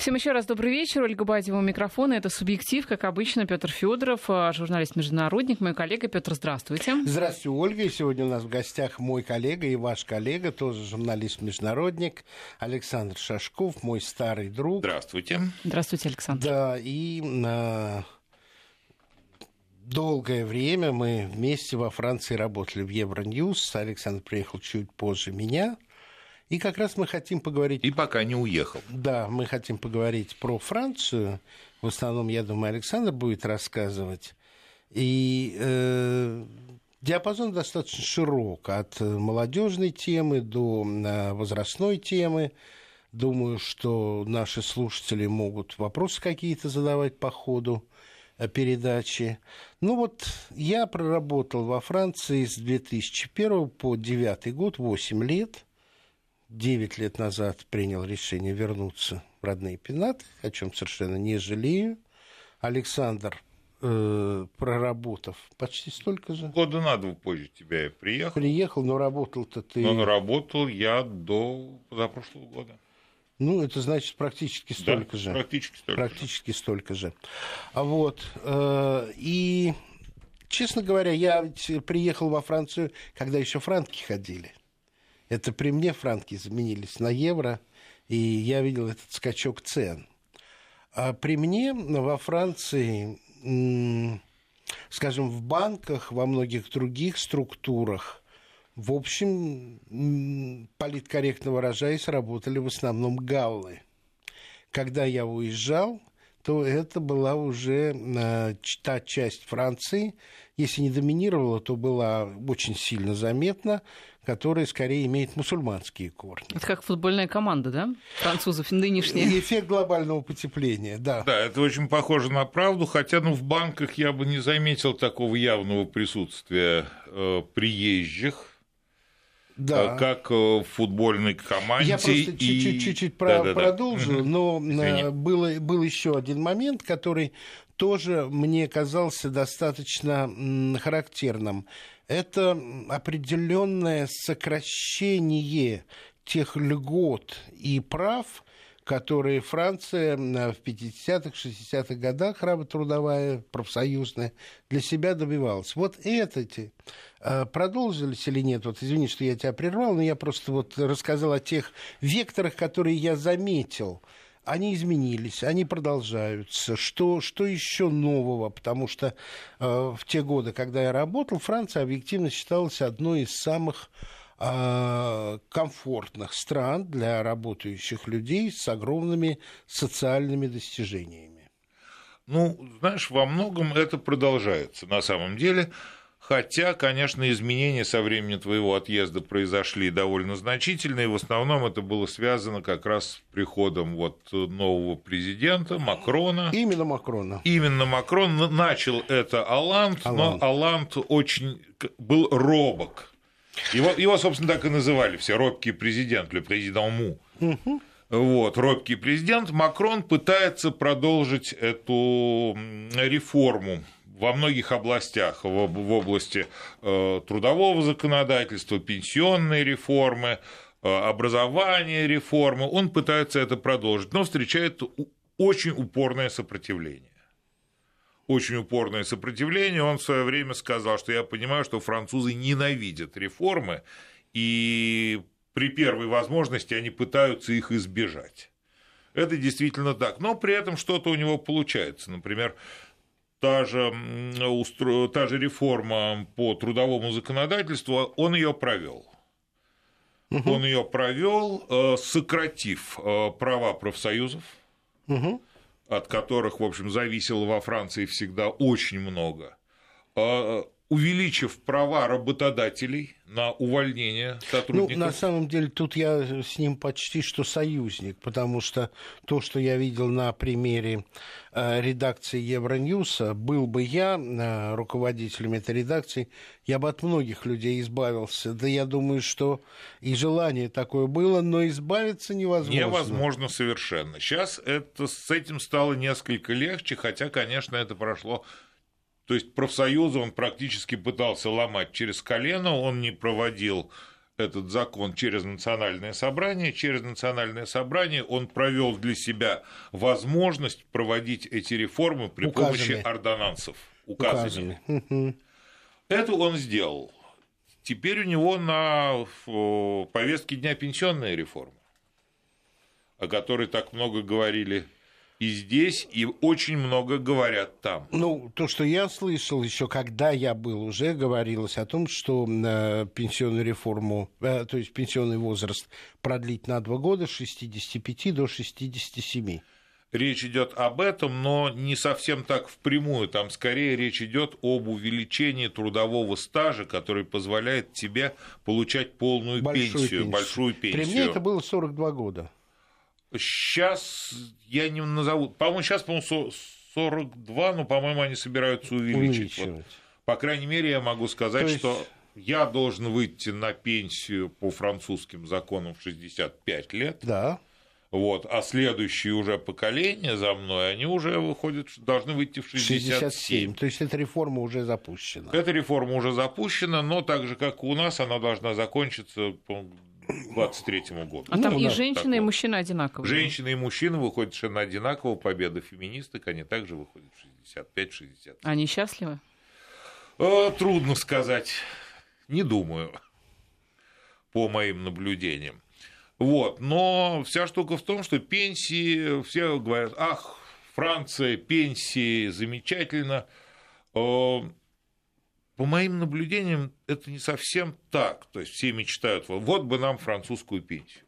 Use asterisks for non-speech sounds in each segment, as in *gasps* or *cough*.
Всем еще раз добрый вечер. Ольга Бадева у микрофона. Это «Субъектив», как обычно, Петр Федоров, а, журналист-международник, мой коллега. Петр, здравствуйте. Здравствуйте, Ольга. И сегодня у нас в гостях мой коллега и ваш коллега, тоже журналист-международник, Александр Шашков, мой старый друг. Здравствуйте. Здравствуйте, Александр. Да, и а, долгое время мы вместе во Франции работали в Евроньюз. Александр приехал чуть позже меня – и как раз мы хотим поговорить... И пока не уехал. Да, мы хотим поговорить про Францию. В основном, я думаю, Александр будет рассказывать. И э, диапазон достаточно широк. От молодежной темы до э, возрастной темы. Думаю, что наши слушатели могут вопросы какие-то задавать по ходу э, передачи. Ну вот я проработал во Франции с 2001 по 2009 год, 8 лет – 9 лет назад принял решение вернуться в родные пенаты, о чем совершенно не жалею. Александр, э, проработав почти столько же. Года на два позже тебя я приехал. Приехал, но работал-то ты... Но работал я до позапрошлого года. Ну, это значит практически столько да, же. Практически столько практически же. столько же. А вот, э, и, честно говоря, я приехал во Францию, когда еще франки ходили. Это при мне франки заменились на евро, и я видел этот скачок цен. А при мне во Франции, скажем, в банках, во многих других структурах, в общем, политкорректно выражаясь, работали в основном галлы. Когда я уезжал, то это была уже э, та часть Франции, если не доминировала, то была очень сильно заметна, которая скорее имеет мусульманские корни. Это как футбольная команда, да? Французов нынешняя. И эффект глобального потепления, да. Да, это очень похоже на правду, хотя ну, в банках я бы не заметил такого явного присутствия э, приезжих. Да. Э, как э, в футбольной команде. Я просто и... чуть-чуть да, да, продолжу, да. но Извини. было, был еще один момент, который тоже мне казался достаточно характерным это определенное сокращение тех льгот и прав, которые Франция в 50-х, 60-х годах, работорудовая, профсоюзная, для себя добивалась. Вот эти а, продолжились или нет? Вот извини, что я тебя прервал, но я просто вот рассказал о тех векторах, которые я заметил – они изменились, они продолжаются. Что, что еще нового? Потому что э, в те годы, когда я работал, Франция объективно считалась одной из самых э, комфортных стран для работающих людей с огромными социальными достижениями. Ну, знаешь, во многом это продолжается на самом деле. Хотя, конечно, изменения со времени твоего отъезда произошли довольно значительные. В основном это было связано как раз с приходом вот нового президента Макрона. Именно Макрона. Именно Макрон. Начал это Аланд, но Аланд очень был робок. Его, его, собственно, так и называли все робкий президент, или президент Му. Угу. Вот, робкий президент. Макрон пытается продолжить эту реформу во многих областях, в, в области э, трудового законодательства, пенсионной реформы, э, образования реформы, он пытается это продолжить, но встречает очень упорное сопротивление. Очень упорное сопротивление. Он в свое время сказал, что я понимаю, что французы ненавидят реформы, и при первой возможности они пытаются их избежать. Это действительно так. Но при этом что-то у него получается. Например, та же, та же реформа по трудовому законодательству, он ее провел. Угу. Он ее провел, э, сократив э, права профсоюзов, угу. от которых, в общем, зависело во Франции всегда очень много э, увеличив права работодателей на увольнение сотрудников? Ну, на самом деле, тут я с ним почти что союзник, потому что то, что я видел на примере э, редакции Евроньюса, был бы я э, руководителем этой редакции, я бы от многих людей избавился. Да я думаю, что и желание такое было, но избавиться невозможно. Невозможно совершенно. Сейчас это, с этим стало несколько легче, хотя, конечно, это прошло то есть профсоюзы он практически пытался ломать через колено, он не проводил этот закон через национальное собрание. Через национальное собрание он провел для себя возможность проводить эти реформы при Указаны. помощи ордонансов. Указанными. Указаны. Это он сделал. Теперь у него на повестке дня пенсионная реформа, о которой так много говорили и здесь, и очень много говорят там. Ну, то, что я слышал еще, когда я был, уже говорилось о том, что э, пенсионную реформу, э, то есть пенсионный возраст продлить на два года с 65 до 67 речь идет об этом, но не совсем так впрямую. Там скорее речь идет об увеличении трудового стажа, который позволяет тебе получать полную большую пенсию, пенсию, большую пенсию. При мне это было 42 года. Сейчас я не назову. По-моему, сейчас, по-моему, 42, но, по-моему, они собираются увеличить. Вот. По крайней мере, я могу сказать, есть... что я должен выйти на пенсию по французским законам в 65 лет. Да. Вот, а следующие уже поколения за мной, они уже выходят, должны выйти в 67. 67. То есть эта реформа уже запущена. Эта реформа уже запущена, но так же, как и у нас, она должна закончиться 2023 году. А ну, там и женщины, и мужчины одинаковые. Женщины и мужчины выходят совершенно одинаково. Победа феминисток, они также выходят в 65-60. Они счастливы? Э, трудно сказать. Не думаю. По моим наблюдениям. Вот. Но вся штука в том, что пенсии, все говорят, ах, Франция, пенсии, замечательно. По моим наблюдениям, это не совсем так. То есть все мечтают, вот бы нам французскую пенсию.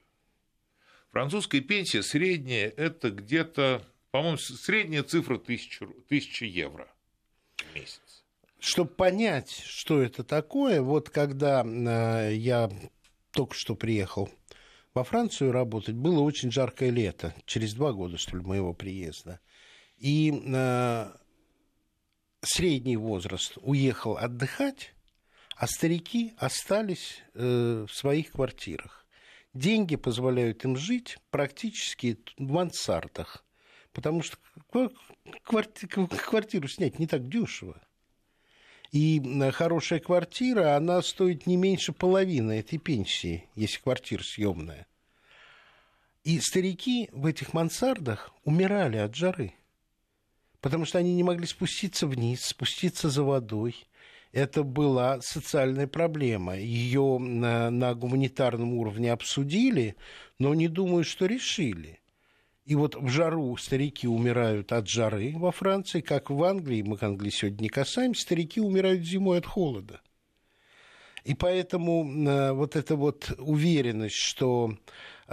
Французская пенсия средняя, это где-то, по-моему, средняя цифра 1000, 1000 евро в месяц. Чтобы понять, что это такое, вот когда э, я только что приехал во Францию работать, было очень жаркое лето, через два года, что ли, моего приезда. И э, средний возраст уехал отдыхать, а старики остались э, в своих квартирах. Деньги позволяют им жить практически в мансардах, потому что квартиру снять не так дешево. И э, хорошая квартира, она стоит не меньше половины этой пенсии, если квартира съемная. И старики в этих мансардах умирали от жары потому что они не могли спуститься вниз, спуститься за водой. Это была социальная проблема. Ее на, на гуманитарном уровне обсудили, но не думаю, что решили. И вот в жару старики умирают от жары во Франции, как в Англии, мы к Англии сегодня не касаемся, старики умирают зимой от холода. И поэтому э, вот эта вот уверенность, что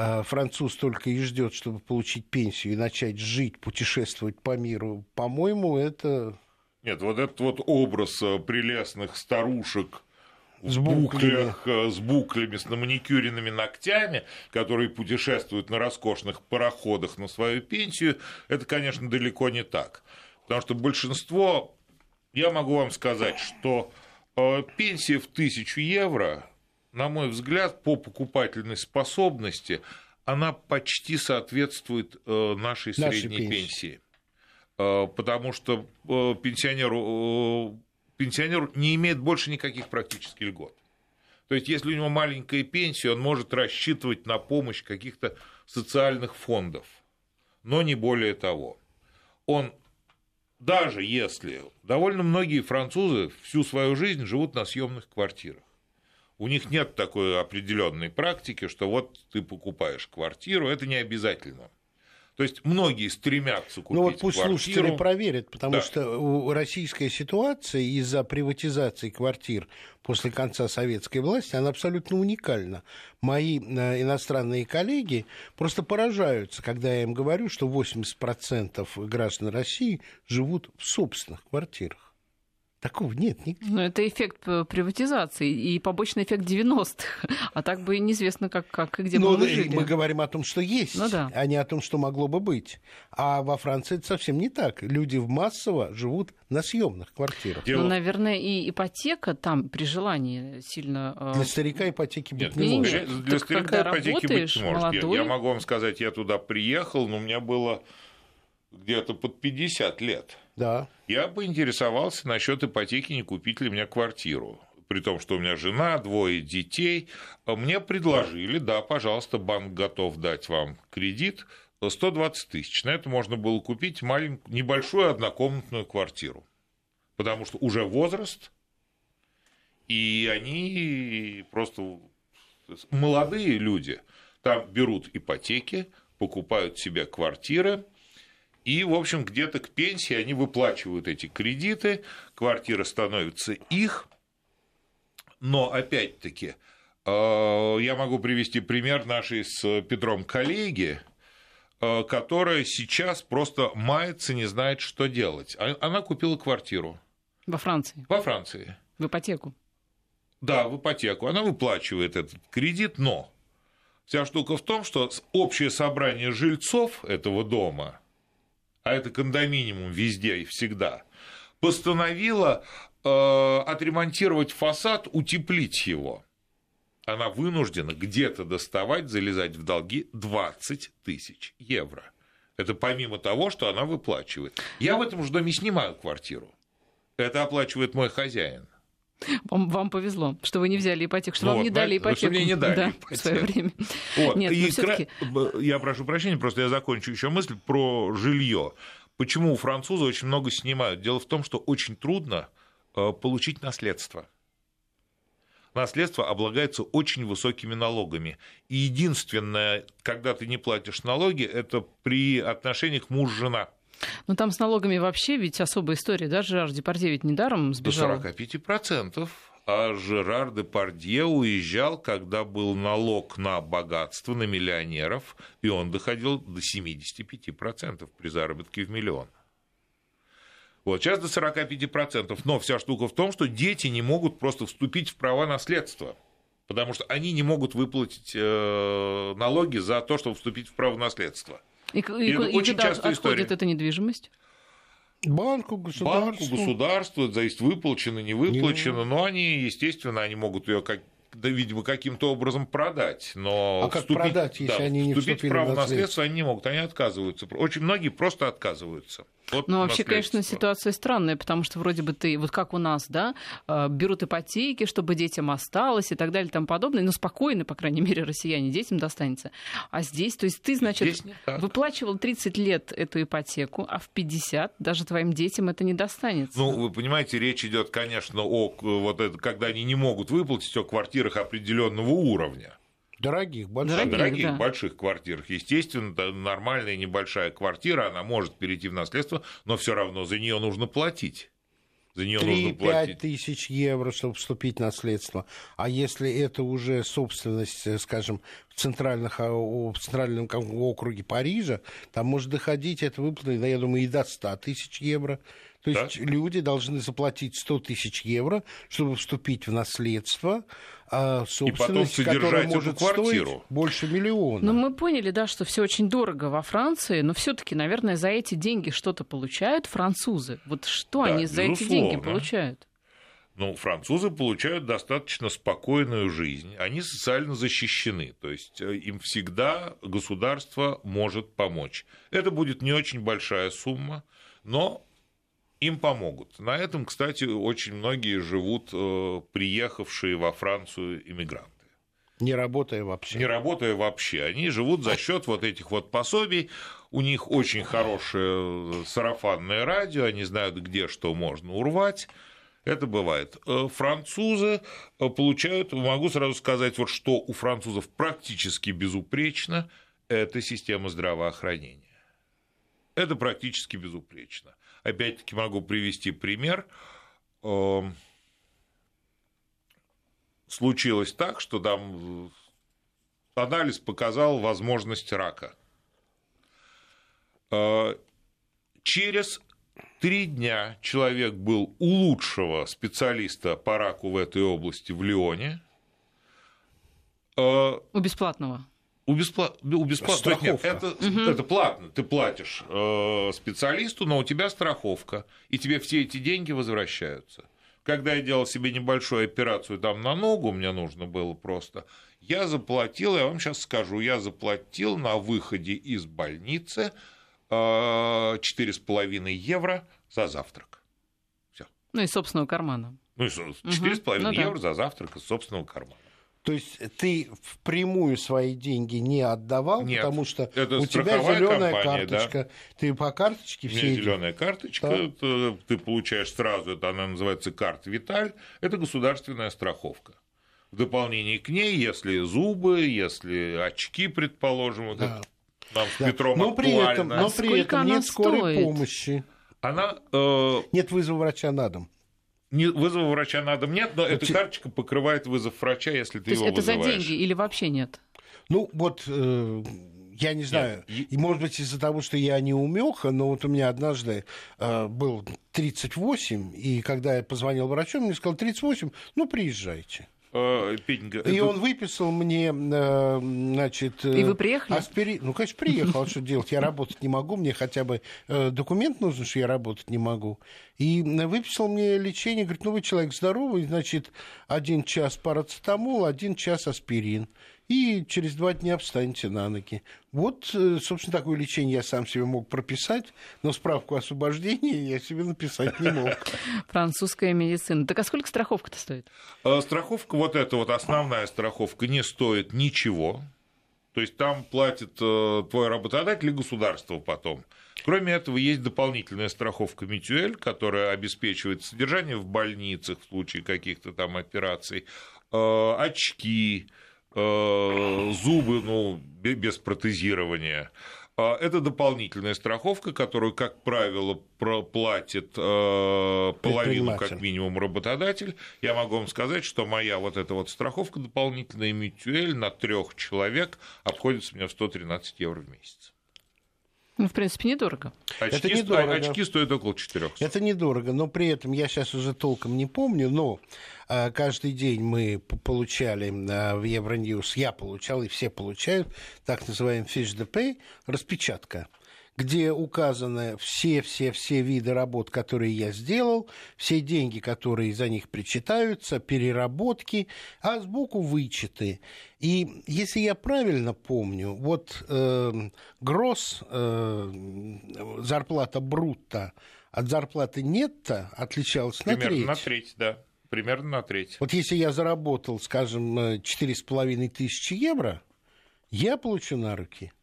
а француз только и ждет, чтобы получить пенсию и начать жить, путешествовать по миру, по-моему, это... Нет, вот этот вот образ э, прелестных старушек с буклях, э, с буклями, с наманикюренными ногтями, которые путешествуют на роскошных пароходах на свою пенсию, это, конечно, далеко не так. Потому что большинство, я могу вам сказать, что э, пенсия в тысячу евро на мой взгляд, по покупательной способности она почти соответствует э, нашей, нашей средней пенсии. пенсии. Э, потому что э, пенсионеру, пенсионер не имеет больше никаких практически льгот. То есть, если у него маленькая пенсия, он может рассчитывать на помощь каких-то социальных фондов, но не более того. Он даже если довольно многие французы всю свою жизнь живут на съемных квартирах, у них нет такой определенной практики, что вот ты покупаешь квартиру, это не обязательно. То есть многие стремятся купить Ну вот пусть квартиру. слушатели проверят, потому да. что российская ситуация из-за приватизации квартир после конца советской власти, она абсолютно уникальна. Мои э, иностранные коллеги просто поражаются, когда я им говорю, что 80% граждан России живут в собственных квартирах. Такого нет нигде. Ну, это эффект приватизации и побочный эффект 90-х. *laughs* А так бы неизвестно, как, как и где Но бы мы жили. Мы говорим о том, что есть, ну, да. а не о том, что могло бы быть. А во Франции это совсем не так. Люди в массово живут на съемных квартирах. Ну, наверное, и ипотека там при желании сильно... Э, для старика ипотеки быть нет, не может. Для, для старика ипотеки быть не может. Молодой... Я, я могу вам сказать, я туда приехал, но у меня было где-то под 50 лет. Да. Я бы интересовался насчет ипотеки, не купить ли мне квартиру. при том, что у меня жена, двое детей, мне предложили, да, пожалуйста, банк готов дать вам кредит 120 тысяч. На это можно было купить маленькую, небольшую однокомнатную квартиру, потому что уже возраст, и они просто молодые люди там берут ипотеки, покупают себе квартиры, и, в общем, где-то к пенсии они выплачивают эти кредиты, квартира становится их. Но, опять-таки, э, я могу привести пример нашей с Петром коллеги, э, которая сейчас просто мается, не знает, что делать. А, она купила квартиру. Во Франции? Во Франции. В ипотеку? Да, в ипотеку. Она выплачивает этот кредит, но вся штука в том, что общее собрание жильцов этого дома, а это кондоминиум везде и всегда, постановила э, отремонтировать фасад, утеплить его. Она вынуждена где-то доставать, залезать в долги 20 тысяч евро. Это помимо того, что она выплачивает. Я в этом же доме снимаю квартиру. Это оплачивает мой хозяин. Вам, вам повезло, что вы не взяли ипотеку, что вот, вам не дали ипотеку. Что мне не дали да, ипотеку. в свое время. Вот. Нет, и кра... Я прошу прощения, просто я закончу еще мысль про жилье. Почему у французов очень много снимают? Дело в том, что очень трудно э, получить наследство. Наследство облагается очень высокими налогами. И единственное, когда ты не платишь налоги, это при отношениях муж-жена. Ну там с налогами вообще ведь особая история, да? Жерар Депардье ведь недаром сбежал. До 45%. А Жерар Депардье уезжал, когда был налог на богатство, на миллионеров, и он доходил до 75% при заработке в миллион. Вот, сейчас до 45%. Но вся штука в том, что дети не могут просто вступить в права наследства потому что они не могут выплатить э, налоги за то, чтобы вступить в право наследства. И, и, и, и очень куда частая история. эта недвижимость? Банку, государству. Банку, государству, это зависит, выплачено, не выплачено, не... но они, естественно, они могут ее как да, видимо, каким-то образом продать. Но а вступить, как продать, если да, они не вступить в право наследства они не могут, они отказываются. Очень многие просто отказываются. Вот ну, вообще, конечно, ситуация странная, потому что вроде бы ты, вот как у нас, да, э, берут ипотеки, чтобы детям осталось и так далее и тому подобное, но спокойно, по крайней мере, россияне, детям достанется. А здесь, то есть ты, значит, выплачивал 30 лет эту ипотеку, а в 50 даже твоим детям это не достанется. Ну, вы понимаете, речь идет, конечно, о вот это, когда они не могут выплатить о квартирах определенного уровня. Дорогих, больших. Дорогих, дорогих да. больших квартирах. Естественно, нормальная небольшая квартира, она может перейти в наследство, но все равно за нее нужно платить. За нее нужно платить. 5 тысяч евро, чтобы вступить в наследство. А если это уже собственность, э, скажем, в, центральных, а, в центральном округе Парижа, там может доходить это выплаты, я думаю, и до 100 тысяч евро. То есть да? люди должны заплатить 100 тысяч евро, чтобы вступить в наследство, а собственность, которая может квартиру. стоить больше миллиона. Ну, мы поняли, да, что все очень дорого во Франции, но все-таки, наверное, за эти деньги что-то получают французы. Вот что да, они за эти деньги получают? Ну, французы получают достаточно спокойную жизнь, они социально защищены, то есть э, им всегда государство может помочь. Это будет не очень большая сумма, но им помогут. На этом, кстати, очень многие живут э, приехавшие во Францию иммигранты. Не работая вообще. Не работая вообще. Они живут за счет вот этих вот пособий. У них очень хорошее сарафанное радио, они знают, где что можно урвать. Это бывает. Э, французы э, получают, могу сразу сказать, вот что у французов практически безупречно, это система здравоохранения. Это практически безупречно. Опять-таки могу привести пример. Эм, случилось так, что там анализ показал возможность рака. Э, через три дня человек был у лучшего специалиста по раку в этой области в Лионе. Э, у бесплатного. У, беспла... у бесплатного нет, это, угу. это платно. Ты платишь э, специалисту, но у тебя страховка, и тебе все эти деньги возвращаются. Когда я делал себе небольшую операцию там на ногу, мне нужно было просто, я заплатил, я вам сейчас скажу, я заплатил на выходе из больницы э, 4,5 евро за завтрак. Всё. Ну, из собственного кармана. Ну, 4,5 угу. ну, евро да. за завтрак из собственного кармана. То есть ты впрямую свои деньги не отдавал, Нет, потому что у тебя зеленая карточка. Да? Ты по карточке все. У меня зеленая карточка, да. это, ты получаешь сразу, это она называется карта Виталь, это государственная страховка. В дополнение к ней, если зубы, если очки, предположим, да. нам с да. Петром но при этом, но при этом нет скорой стоит? помощи. Она, э... Нет вызова врача на дом. Не, вызова врача на дом нет, но эта Че... карточка покрывает вызов врача, если ты То его есть это вызываешь. за деньги или вообще нет? Ну, вот э, я не знаю, Нет. и может быть из-за того, что я не умеха, но вот у меня однажды э, был 38, и когда я позвонил врачу, мне сказал 38, ну приезжайте. Э, Петенька, и это... он выписал мне, э, значит... И вы приехали? Аспири... Ну, конечно, приехал. Что делать? Я работать не могу. Мне хотя бы э, документ нужен, что я работать не могу. И выписал мне лечение. Говорит, ну, вы человек здоровый, значит, один час парацетамол, один час аспирин и через два дня встанете на ноги. Вот, э, собственно, такое лечение я сам себе мог прописать, но справку о освобождении я себе написать не мог. *laughs* Французская медицина. Так а сколько страховка-то стоит? Э, страховка, вот эта вот основная страховка, не стоит ничего. То есть там платит э, твой работодатель и государство потом. Кроме этого, есть дополнительная страховка Митюэль, которая обеспечивает содержание в больницах в случае каких-то там операций, очки, зубы, ну, без протезирования. А это дополнительная страховка, которую, как правило, платит э, половину, как минимум, работодатель. Я могу вам сказать, что моя вот эта вот страховка дополнительная Митюэль на трех человек обходится мне в 113 евро в месяц. Ну, в принципе, недорого. Очки, это недорого. очки стоят около 400. Это недорого, но при этом я сейчас уже толком не помню, но а, каждый день мы получали а, в Евроньюз, я получал, и все получают, так называемый Fish the Pay, распечатка где указаны все-все-все виды работ, которые я сделал, все деньги, которые за них причитаются, переработки, а сбоку вычеты. И если я правильно помню, вот э, гросс, э, зарплата брутто от зарплаты нетто отличалась на треть. на треть, да. Примерно на треть. Вот если я заработал, скажем, 4,5 э, тысячи евро, я получу на руки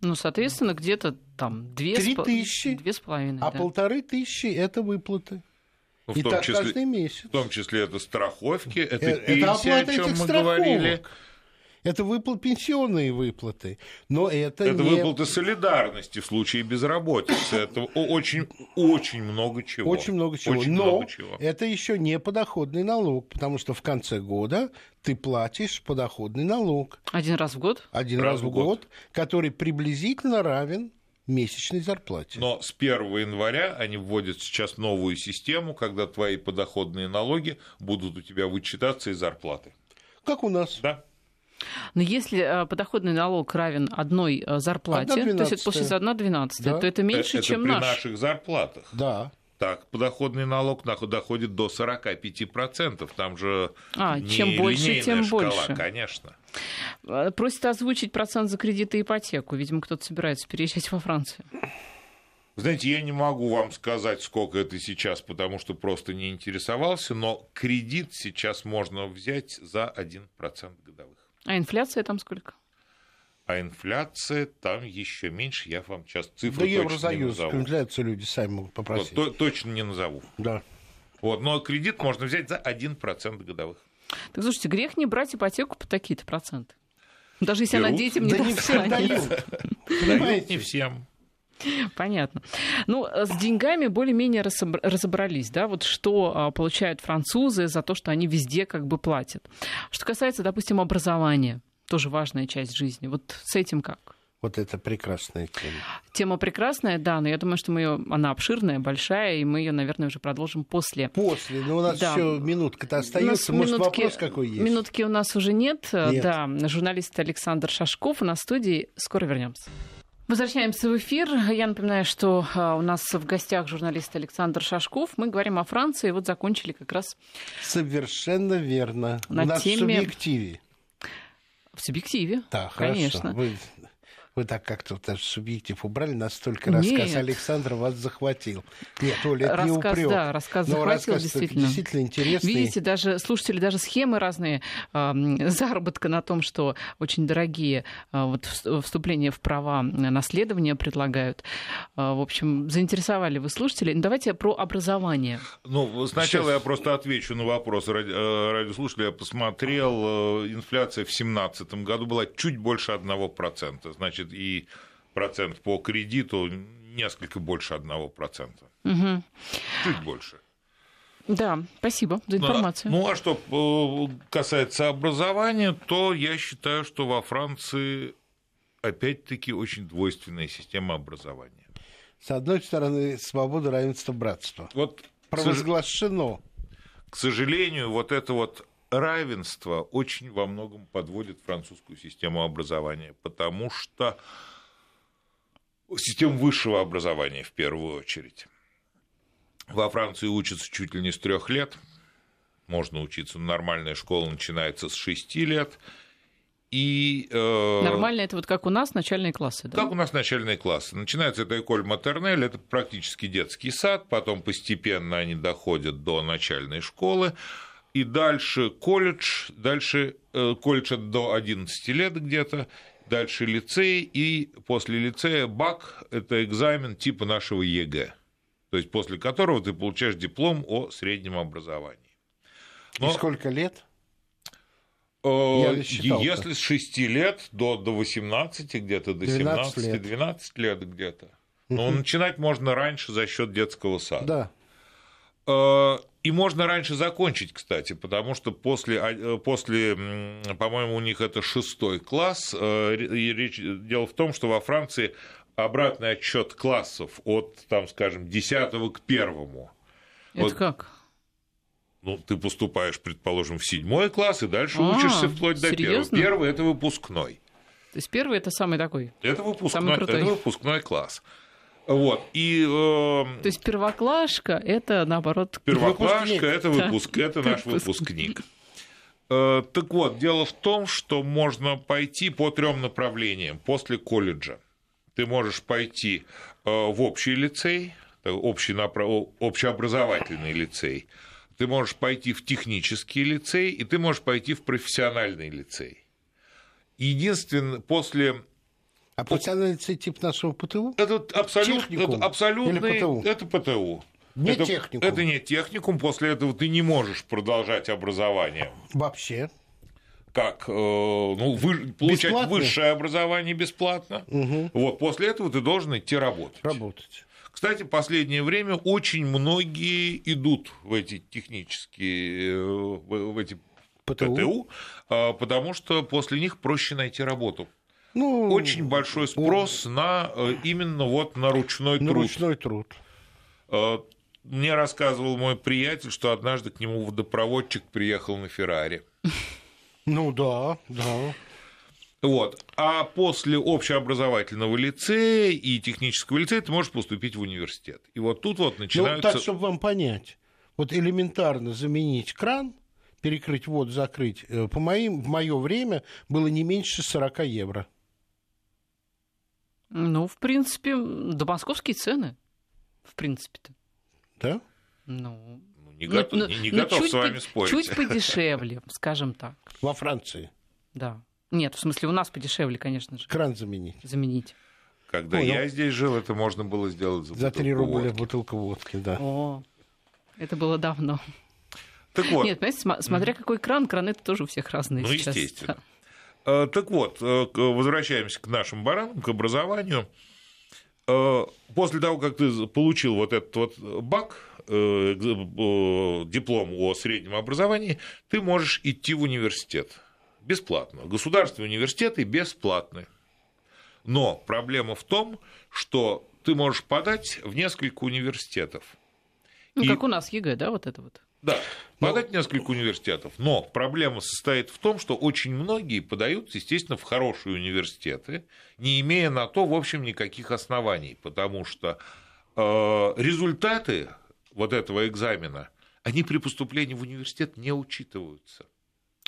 ну, соответственно, где-то там две, Три тысячи, две с половиной. А да. полторы тысячи – это выплаты. Ну, в И том так числе, каждый месяц. В том числе это страховки, это, это пенсия, о чем мы страховок. говорили. Это выплаты, пенсионные выплаты. Но это, это не... выплаты солидарности в случае безработицы. Это очень, очень много чего. Очень много чего. Очень Но много чего. это еще не подоходный налог, потому что в конце года ты платишь подоходный налог. Один раз в год? Один раз, раз в год, год, который приблизительно равен месячной зарплате. Но с 1 января они вводят сейчас новую систему, когда твои подоходные налоги будут у тебя вычитаться из зарплаты. Как у нас. Да. Но если э, подоходный налог равен одной э, зарплате, то есть это получается 1 12, да? то это меньше, это чем при наш. наших зарплатах. Да. Так, подоходный налог доходит до 45%. Там же а, не чем больше, тем шкала, больше. конечно. Э, просит озвучить процент за кредиты и ипотеку. Видимо, кто-то собирается переезжать во Францию. Знаете, я не могу вам сказать, сколько это сейчас, потому что просто не интересовался, но кредит сейчас можно взять за 1% годовых. А инфляция там сколько? А инфляция там еще меньше, я вам сейчас цифру да точно не назову. инфляцию люди сами могут попросить. Вот, то, точно не назову. Да. Вот, но кредит можно взять за 1% годовых. Так слушайте, грех не брать ипотеку по такие-то проценты. Даже если Берут? она детям не да не всем дают. Понимаете? Не всем. *laughs* Понятно. Ну, с деньгами более-менее разобрались, да, вот что а, получают французы за то, что они везде как бы платят. Что касается, допустим, образования, тоже важная часть жизни. Вот с этим как? Вот это прекрасная тема. Тема прекрасная, да, но я думаю, что мы ее, она обширная, большая, и мы ее, наверное, уже продолжим после. После, но у нас да. еще минутка-то остается. Может, минутки, вопрос какой есть? Минутки у нас уже нет. нет. Да, журналист Александр Шашков у нас в студии. Скоро вернемся. Возвращаемся в эфир. Я напоминаю, что а, у нас в гостях журналист Александр Шашков. Мы говорим о Франции. Вот закончили как раз... Совершенно верно. На у нас теме... субъективе. В субъективе, да, конечно. Вы Вы так как-то вот даже субъектив убрали, настолько Нет. рассказ Александра вас захватил. Нет, Оля, это рассказ, не упрек. Да, рассказ Но захватил, рассказ действительно. действительно интересный. Видите, даже слушатели, даже схемы разные э, заработка на том, что очень дорогие э, вот, вступления в права наследования предлагают. Э, в общем, заинтересовали вы слушателей. Ну, давайте про образование. Ну, сначала Сейчас. я просто отвечу на вопрос ради, э, радиослушателя. Я посмотрел, э, инфляция в 2017 году была чуть больше 1%. Значит, будет и процент по кредиту несколько больше одного процента. Угу. Чуть больше. Да, спасибо за информацию. Ну, а что э, касается образования, то я считаю, что во Франции опять-таки очень двойственная система образования. С одной стороны, свобода, равенство, братство. Вот провозглашено. К сожалению, вот это вот равенство очень во многом подводит французскую систему образования, потому что систему высшего образования в первую очередь. Во Франции учатся чуть ли не с трех лет. Можно учиться. Нормальная школа начинается с шести лет. И, э, Нормально это вот как у нас начальные классы, да? Как у нас начальные классы. Начинается это эколь матернель, это практически детский сад, потом постепенно они доходят до начальной школы и дальше колледж, дальше э, колледж до 11 лет где-то, дальше лицей, и после лицея bac – это экзамен типа нашего ЕГЭ, то есть после которого ты получаешь диплом о среднем образовании. Но... И сколько лет? Э, если с 6 лет до, до 18, где-то до 17, лет. 12 лет где-то. Но начинать можно раньше за счет детского сада. Да. Э, и можно раньше закончить, кстати, потому что после, а, э, после по-моему, у них это шестой класс. Э, речь, дело в том, что во Франции обратный отчет классов от, там, скажем, 10 к первому. Это вот, как? Ну, ты поступаешь, предположим, в седьмой класс, и дальше а, учишься вплоть до серьезно? первого. Первый это выпускной. То есть первый это самый такой. Это выпускной, самый крутой. это выпускной класс. Вот. И, э, То есть первоклашка это наоборот. Первоклашка это выпуск, да. это наш выпускник. Э, так вот, дело в том, что можно пойти по трем направлениям после колледжа. Ты можешь пойти э, в общий лицей, общий направ... общеобразовательный лицей. Ты можешь пойти в технический лицей, и ты можешь пойти в профессиональный лицей. Единственное, после а профессиональный тип нашего ПТУ? Это абсолютно, это абсолютно ПТУ? Это ПТУ. Не это, техникум. Это не техникум, после этого ты не можешь продолжать образование. Вообще? Как? Э, ну, вы, получать бесплатно? высшее образование бесплатно. Угу. Вот, после этого ты должен идти работать. Работать. Кстати, в последнее время очень многие идут в эти технические, э, в эти ПТУ, ПТУ а, потому что после них проще найти работу. Ну, очень большой спрос он... на э, именно вот на ручной труд. На ручной труд. Э, мне рассказывал мой приятель, что однажды к нему водопроводчик приехал на Феррари. *laughs* Ну да, да. Вот. А после общеобразовательного лицея и технического лицея ты можешь поступить в университет. И вот тут вот начинаются... Ну, так, чтобы вам понять. Вот элементарно заменить кран, перекрыть воду, закрыть, э, по моим, в мое время было не меньше 40 евро. Ну, в принципе, до московские цены. В принципе-то. Да? Ну, ну не, готов, ну, не, не ну, готов с вами по, спорить. Чуть *laughs* подешевле, скажем так. Во Франции? Да. Нет, в смысле, у нас подешевле, конечно же. Кран заменить. Заменить. Когда Понял. я здесь жил, это можно было сделать за, за 3 рубля водки. бутылка водки, да. О, это было давно. Так вот. Нет, понимаете, смотря какой кран, краны тоже у всех разные ну, сейчас. естественно. Да. Э, так вот, э, возвращаемся к нашим баранам, к образованию. Э, после того, как ты получил вот этот вот bac, диплом о среднем образовании, ты можешь идти в университет бесплатно. Государственные университеты бесплатны. Но проблема в том, что ты можешь подать в несколько университетов. Ну, и... как у нас ЕГЭ, да, вот это вот? Да, подать Но... несколько университетов. Но проблема состоит в том, что очень многие подаются, естественно, в хорошие университеты, не имея на то, в общем, никаких оснований, потому что э, результаты вот этого экзамена, они при поступлении в университет не учитываются.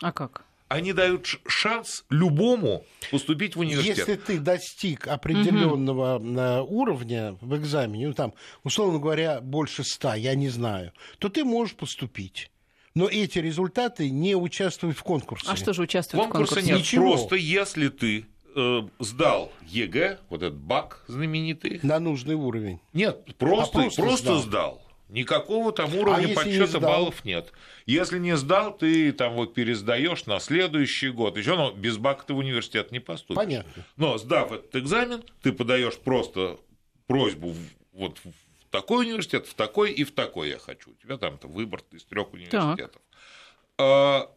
А как? Они дают шанс любому поступить в университет. Если ты достиг определенного угу. уровня в экзамене, ну там, условно говоря, больше ста, я не знаю, то ты можешь поступить. Но эти результаты не участвуют в конкурсе. А что же участвует Конкурса в конкурсе? нет. Ничего. Просто если ты э, сдал ЕГЭ, вот этот bac знаменитый. На нужный уровень. Нет, просто, а просто, просто сдал. сдал. Никакого там уровня а подсчета баллов нет. Если не сдал, ты там вот пересдаешь на следующий год. Еще но без bac а ты в университет не поступишь. Понятно. Но сдав этот экзамен, ты подаешь просто просьбу вот в такой университет, в такой и в такой я хочу. У тебя там выбор из трех университетов. Так.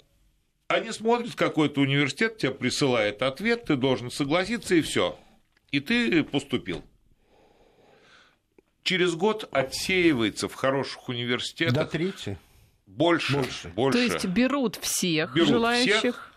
Они смотрят, какой-то университет тебе присылает ответ, ты должен согласиться, и все. И ты поступил через год отсеивается в хороших университетах. До трети. Больше, больше. больше. То есть берут всех берут желающих. Всех,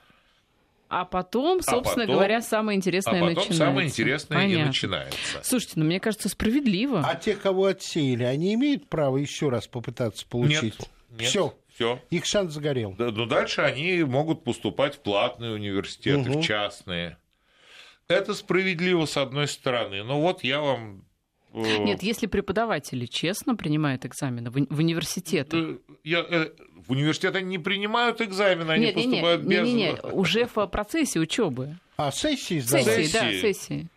а потом, собственно а потом, говоря, самое интересное а потом начинается. самое интересное Понятно. не начинается. Слушайте, ну мне кажется, справедливо. А те, кого отсеяли, они имеют право еще раз попытаться получить? Нет. Нет. Все. Все. Их шанс загорел. Да, но дальше они могут поступать в платные университеты, угу. в частные. Это справедливо с одной стороны. Но вот я вам нет, если преподаватели честно принимают экзамены в, университеты. Я, э, в университет они не принимают экзамены, они нет, поступают нет, без... Нет, нет, уже в процессе учебы. А, сессии сдавать? Сессии, да, сессии.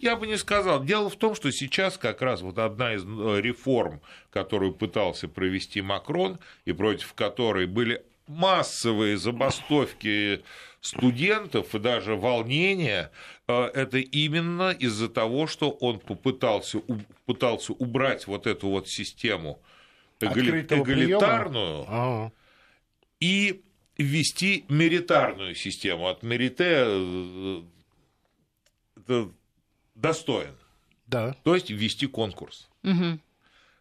Я бы не сказал. Дело в том, что сейчас как раз вот одна из э, реформ, которую пытался провести Макрон, и против которой были массовые забастовки студентов и даже волнения, э, это именно из-за того, что он попытался, пытался убрать вот эту вот систему эгалитарную а. и ввести меритарную систему. От мерите э, это достоин. Да. То есть ввести конкурс. Угу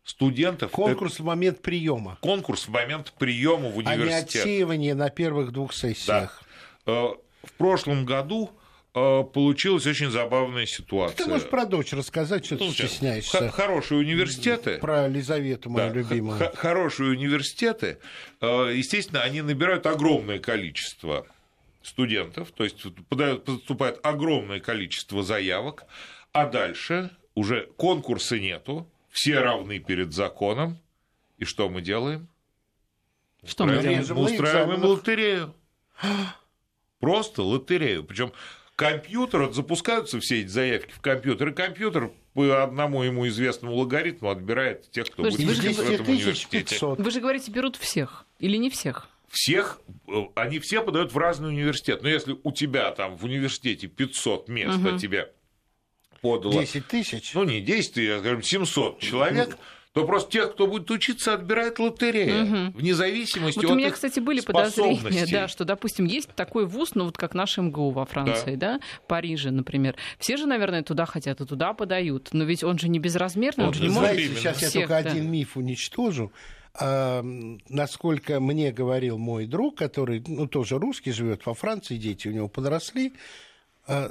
студентов. Конкурс это... в момент приема. Конкурс в момент приема в университет. А не отсеивание на первых двух сессиях. Да. Э, в прошлом году э, получилась очень забавная ситуация. Ты можешь про дочь рассказать, что ну, ты стесняешься. Хорошие университеты. Про Елизавету, мою да, любимую. Хорошие университеты, э, естественно, они набирают огромное количество студентов, то есть поступает огромное количество заявок, а дальше уже конкурса нету, все равны перед законом. И что мы делаем? Что мы делаем? Мы устраиваем лотерею. *gasps* Просто лотерею. Причем компьютер, вот запускаются все эти заявки в компьютер, и компьютер по одному ему известному логарифму отбирает тех, кто Подожди, будет учиться в этом университете. Вы же говорите, берут всех или не всех? Всех, э, они все подают в разный университет. Но если у тебя там в университете 500 мест, угу. а тебе подало... 10 тысяч? Ну, не 10 тысяч, а, скажем, 700 человек, то просто тех, кто будет учиться, отбирает лотерея, угу. вне зависимости вот от У меня, кстати, были подозрения, да, что, допустим, есть такой вуз, ну вот как наш МГУ во Франции, да, да Париже, например. Все же, наверное, туда хотят и туда подают, но ведь он же не безразмерный, он, он же не знаете, может... Сейчас всех, я только да. один миф уничтожу. А, насколько мне говорил мой друг, который, ну, тоже русский, живет во Франции, дети у него подросли,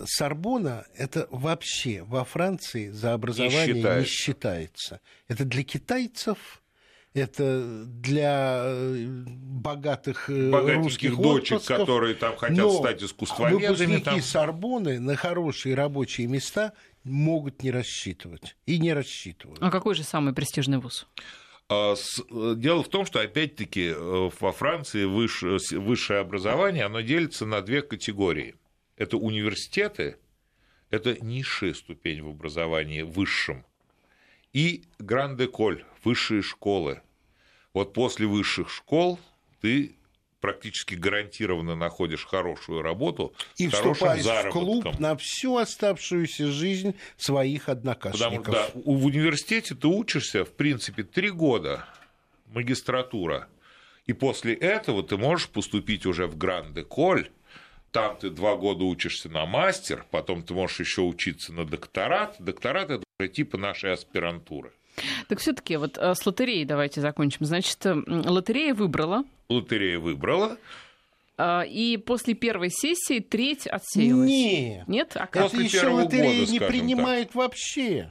Сорбона это вообще во Франции за образование не, не считается. Это для китайцев, это для э, богатых э, русских дочек, отпусков. которые там хотят Но стать искусствоведами. Выпускники там... Сорбоны на хорошие рабочие места могут не рассчитывать и не рассчитывают. А какой же самый престижный вуз? А, э, дело в том, что опять-таки во Франции высшее, высшее образование оно делится на две категории это университеты, это низшая ступень в образовании высшем, и гранд-эколь, высшие школы. Вот после высших школ ты практически гарантированно находишь хорошую работу и с заработком. в клуб на всю оставшуюся жизнь своих однокашников. Потому что да, в университете ты учишься, в принципе, три года магистратура, и после этого ты можешь поступить уже в Гранд-Эколь, там ты два года учишься на мастер, потом ты можешь еще учиться на докторат. Докторат это типа нашей аспирантуры. Так все-таки вот э, с лотереей давайте закончим. Значит, лотерея выбрала. Лотерея выбрала. А, и после первой сессии треть отсеялась. Нет. Нет? А как? Это еще лотерея не принимает так. вообще.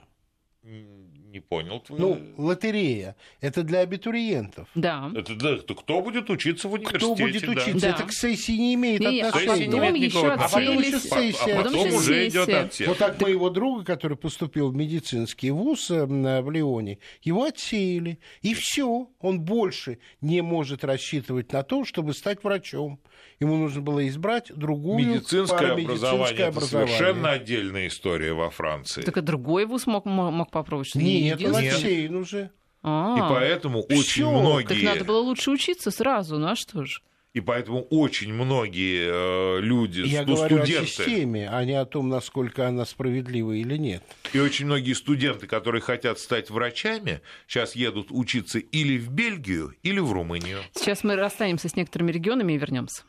Не понял. Ну, лотерея. Это для абитуриентов. Да. Это да, кто будет учиться в университете? Кто будет учиться? Да. Это к сессии не имеет не, отношения. А потом еще а потом еще сессия. А потом уже идет отсев. Вот так моего друга, который поступил в медицинский вуз э, в Лионе, его отсеяли. И все. Он больше не может рассчитывать на то, чтобы стать врачом. Ему нужно было избрать другую медицинское образование. Это совершенно отдельная история во Франции. Так и другой вуз мог, мог попробовать. Нет, он отсеян уже. А, и поэтому очень многие... Так надо было лучше учиться сразу, ну а что ж? И поэтому очень многие э, люди, Я ну, говорю студенты... о системе, а не о том, насколько она справедлива или нет. И очень многие студенты, которые хотят стать врачами, сейчас едут учиться или в Бельгию, или в Румынию. Сейчас мы расстанемся с некоторыми регионами и вернемся.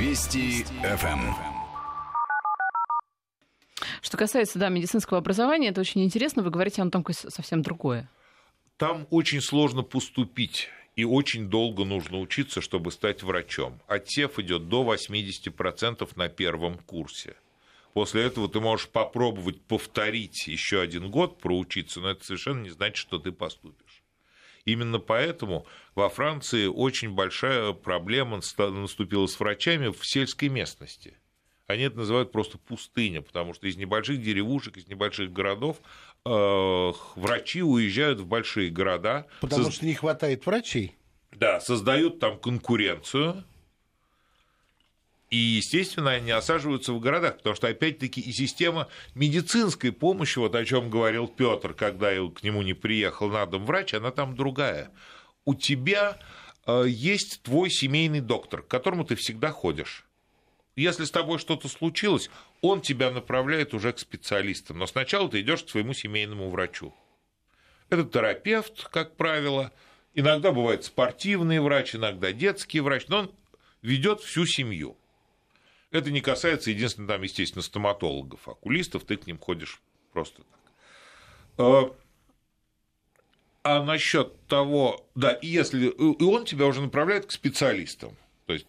Вести ФМ. Что касается да, медицинского образования, это очень интересно. Вы говорите, оно там совсем другое. Там очень сложно поступить. И очень долго нужно учиться, чтобы стать врачом. Отсев идет до 80% на первом курсе. После этого ты можешь попробовать повторить еще один год, проучиться, но это совершенно не значит, что ты поступишь. Именно поэтому во Франции очень большая проблема наступила с врачами в сельской местности. Они это называют просто пустыня, потому что из небольших деревушек, из небольших городов э, врачи уезжают в большие города. Потому соз... что не хватает врачей. Да, создают там конкуренцию, и, естественно, они осаживаются в городах, потому что, опять-таки, и система медицинской помощи, вот о чем говорил Петр, когда к нему не приехал на дом врач, она там другая. У тебя э, есть твой семейный доктор, к которому ты всегда ходишь. Если с тобой что-то случилось, он тебя направляет уже к специалистам. Но сначала ты идешь к своему семейному врачу. Это терапевт, как правило. Иногда бывает спортивный врач, иногда детский врач, но он ведет всю семью. Это не касается, единственное, там, естественно, стоматологов, окулистов, ты к ним ходишь просто так. А, а насчет того, да, и если и он тебя уже направляет к специалистам, то есть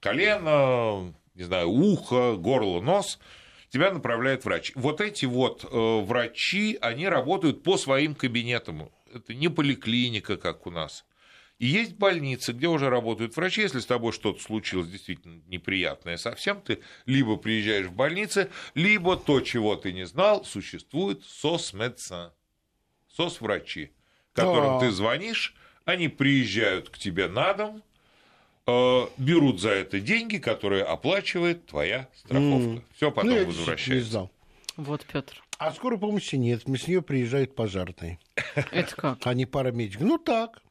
колено, не знаю, ухо, горло, нос, тебя направляет врач. Вот эти вот э, врачи, они работают по своим кабинетам. Это не поликлиника, как у нас. И есть больницы, где уже работают врачи. Если с тобой что-то случилось действительно неприятное совсем, ты либо приезжаешь в больницу, либо то, чего ты не знал, существует СОС-медсан, СОС-врачи, которым ты звонишь, они приезжают к тебе на дом, берут за это деньги, которые оплачивает твоя страховка. Mm. Все потом ну, возвращается. Вот, Петр. А скорой помощи нет, с нее приезжают пожарные. Это как? *laughs* А не парамедики. Ну так.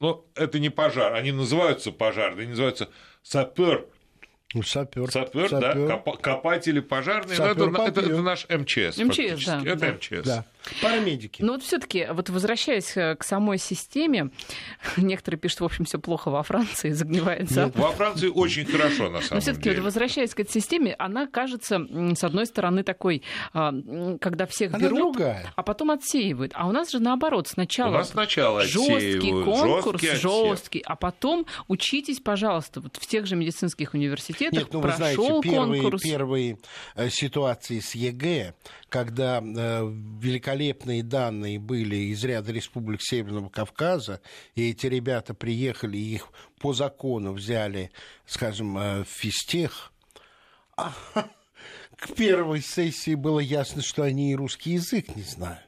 Но это не пожар, они называются пожарные, они называются сапер ну, сапер. Сапер, да, коп, копатели пожарные. Сапер это, это, это наш МЧС. МЧС, да. Это да. МЧС. Да. Парамедики. Ну вот все-таки, вот возвращаясь э, к самой системе, *laughs* некоторые пишут, в общем, все плохо во Франции, *laughs* загнивает Запад. Во Франции очень хорошо, на самом Но все-таки, вот, возвращаясь к этой системе, она кажется, с одной стороны, такой, а, когда всех она берут, другая. а потом отсеивают. А у нас же наоборот, сначала, у нас сначала жесткий конкурс, жесткий, жесткий, а потом учитесь, пожалуйста, вот в тех же медицинских университетах, Нет, ну, прошел знаете, первые, конкурс. первые э, ситуации с ЕГЭ, когда э, великолепные данные были из ряда республик Северного Кавказа, и эти ребята приехали, их по закону взяли, скажем, э, в физтех, а, к первой сессии было ясно, что они и русский язык не знают.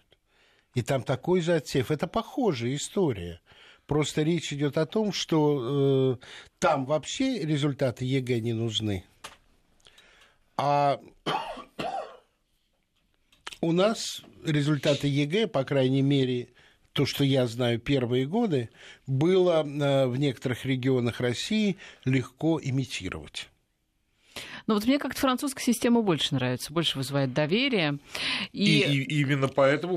И там такой же отсев. Это похожая история. Просто речь идет о том, что э, там вообще результаты ЕГЭ не нужны. А у нас результаты ЕГЭ, по крайней мере, то, что я знаю первые годы, было э, в некоторых регионах России легко имитировать. Но вот мне как-то французская система больше нравится, больше вызывает доверие. И, и, и именно поэтому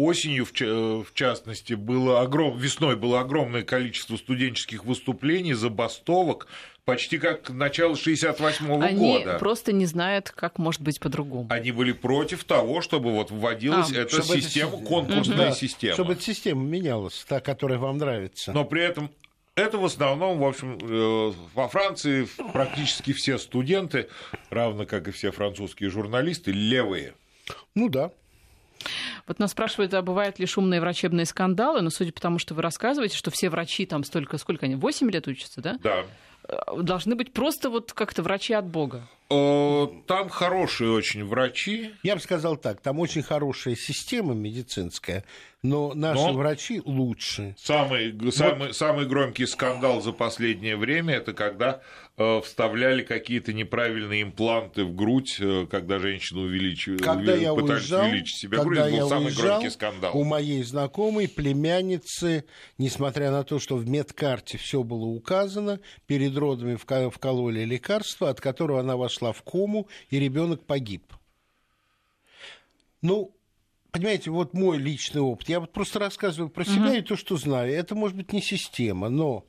осенью, в частности, было огром... весной было огромное количество студенческих выступлений, забастовок, почти как начало 68-го Они года. Они просто не знают, как может быть по-другому. Они были против того, чтобы вот вводилась а, эта система, это... конкурсная угу. система. Чтобы эта система менялась, та, которая вам нравится. Но при этом это в основном, в общем, э, во Франции практически все студенты, равно как и все французские журналисты, левые. Ну да. Вот нас спрашивают, а бывают ли шумные врачебные скандалы, но судя по тому, что вы рассказываете, что все врачи там столько, сколько они, 8 лет учатся, да? Да. Э, должны быть просто вот как-то врачи от Бога. Там хорошие очень врачи. Я бы сказал так, там очень хорошая система медицинская, но наши но врачи лучше. Самый, вот. самый, самый громкий скандал за последнее время это когда э, вставляли какие-то неправильные импланты в грудь, э, когда женщину увеличивали, когда я пытались уезжал, увеличить себе когда грудь, это был я самый уезжал, громкий скандал. У моей знакомой племянницы, несмотря на то, что в медкарте все было указано, перед родами вкололи лекарство, от которого она вошла в кому, и ребенок погиб. Ну, понимаете, вот мой личный опыт. Я вот просто рассказываю про себя uh-huh. и то, что знаю. Это может быть не система, но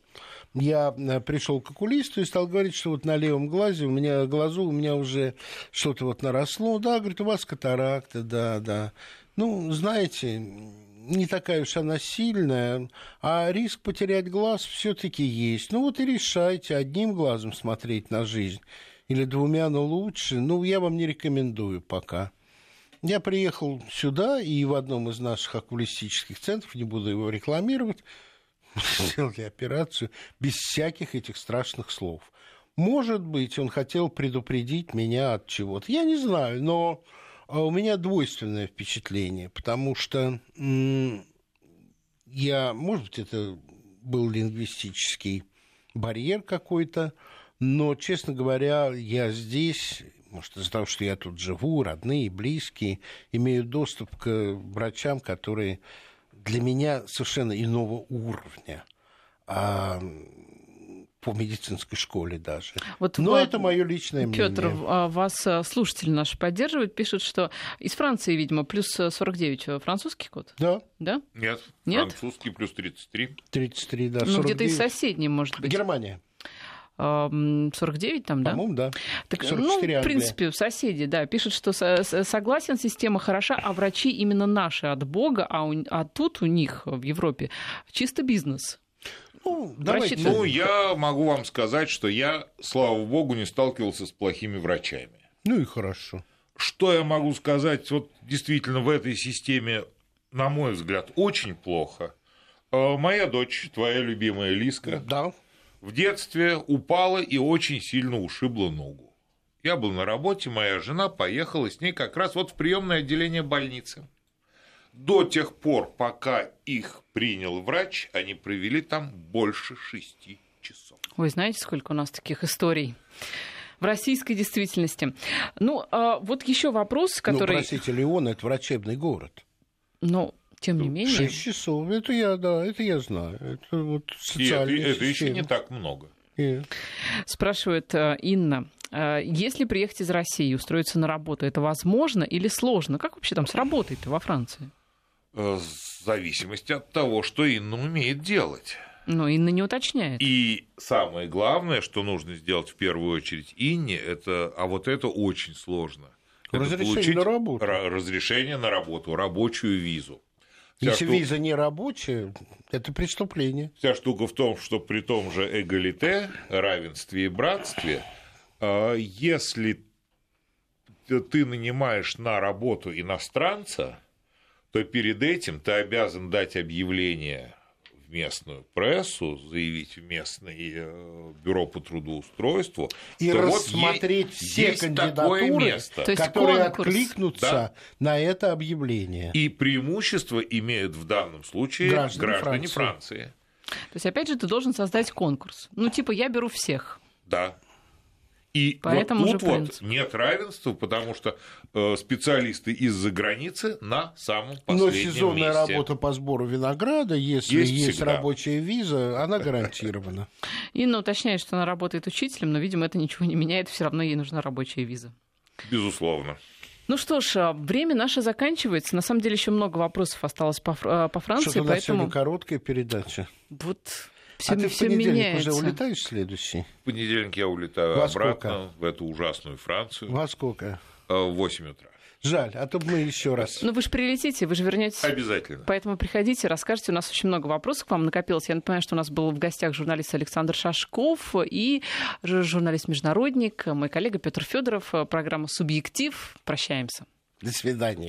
я э, пришел к окулисту и стал говорить, что вот на левом глазе у меня глазу у меня уже что-то вот наросло. Да, говорит, у вас катаракта, да, да. Ну, знаете, не такая уж она сильная, а риск потерять глаз все-таки есть. Ну вот и решайте одним глазом смотреть на жизнь или двумя, но лучше. Ну, я вам не рекомендую пока. Я приехал сюда, и в одном из наших окулистических центров, не буду его рекламировать, *laughs* сделали операцию без всяких этих страшных слов. Может быть, он хотел предупредить меня от чего-то. Я не знаю, но а, у меня двойственное впечатление, потому что я, может быть, это был лингвистический барьер какой-то, но, честно говоря, я здесь может, из-за того, что я тут живу, родные, близкие, имею доступ к врачам, которые для меня совершенно иного уровня. А по медицинской школе даже. Вот Но в... это мое личное мнение. Петр, а вас а, слушатели наши поддерживают, пишут, что из Франции, видимо, плюс 49 французский код? Да. Да? Нет, Нет? французский плюс 33. 33, да. Ну, где-то из соседней, может быть. Германия. 49 там, да? По-моему, да. Так, ну, в принципе, соседи, да, пишут, что согласен, система хороша, а врачи именно наши от Бога, а, у, а тут у них в Европе чисто бизнес. Ну, давайте. ну, я могу вам сказать, что я, слава богу, не сталкивался с плохими врачами. Ну и хорошо. Что я могу сказать? Вот действительно в этой системе, на мой взгляд, очень плохо. А, моя дочь, твоя любимая Лиска, да в детстве упала и очень сильно ушибла ногу. Я был на работе, моя жена поехала с ней как раз вот в приемное отделение больницы. До тех пор, пока их принял врач, они провели там больше шести часов. Вы знаете, сколько у нас таких историй? в российской действительности. Ну, а вот еще вопрос, ну, который... Ну, простите, Леон – это врачебный город. Ну, тем не менее. Шесть часов. Это я, да, это я знаю. Это вот социальная И это, это еще не так много. И... Спрашивает э, Инна. Э, если приехать из России и устроиться на работу, это возможно или сложно? Как вообще там с работой-то во Франции? Э, в зависимости от того, что Инна умеет делать. Но Инна не уточняет. И самое главное, что нужно сделать в первую очередь Инне, это, а вот это очень сложно. Разрешение на работу. Разрешение на работу, рабочую визу. Вся Если штука... виза не рабочая, это преступление. Вся штука в том, что при том же эгалите, равенстве и братстве, а, если ты нанимаешь на работу иностранца, то перед этим ты обязан дать объявление в местную прессу, заявить в местное э, бюро по трудоустройству, и рассмотреть вот все кандидатуры, место. которые конкурс. откликнутся да. на это объявление. И преимущество имеют в данном случае граждане, граждане Франции. Франции. То есть, опять же, ты должен создать конкурс. Ну, типа, я беру всех. Да. И Поэтому вот тут вот нет равенства, потому что э, специалисты из-за границы на самом последнем Но сезонная месте. работа по сбору винограда, если есть, есть рабочая виза, она гарантирована. *laughs* Инна уточняет, что она работает учителем, но, видимо, это ничего не меняет, все равно ей нужна рабочая виза. Безусловно. Ну что ж, а, время наше заканчивается. На самом деле еще много вопросов осталось по, а, по Франции. Что-то поэтому... у нас короткая передача. Вот все, а ты все в понедельник меняется. уже улетаешь следующий? В понедельник я улетаю Во обратно сколько? в эту ужасную Францию. Во сколько? Э, в 8 утра. Жаль, а то бы мы еще раз. Ну вы же прилетите, вы же вернетесь. Обязательно. Поэтому приходите, расскажите. У нас очень много вопросов к вам накопилось. Я напоминаю, что у нас был в гостях журналист Александр Шашков и журналист-международник, мой коллега Петр Федоров. Программа «Субъектив». Прощаемся. До свидания.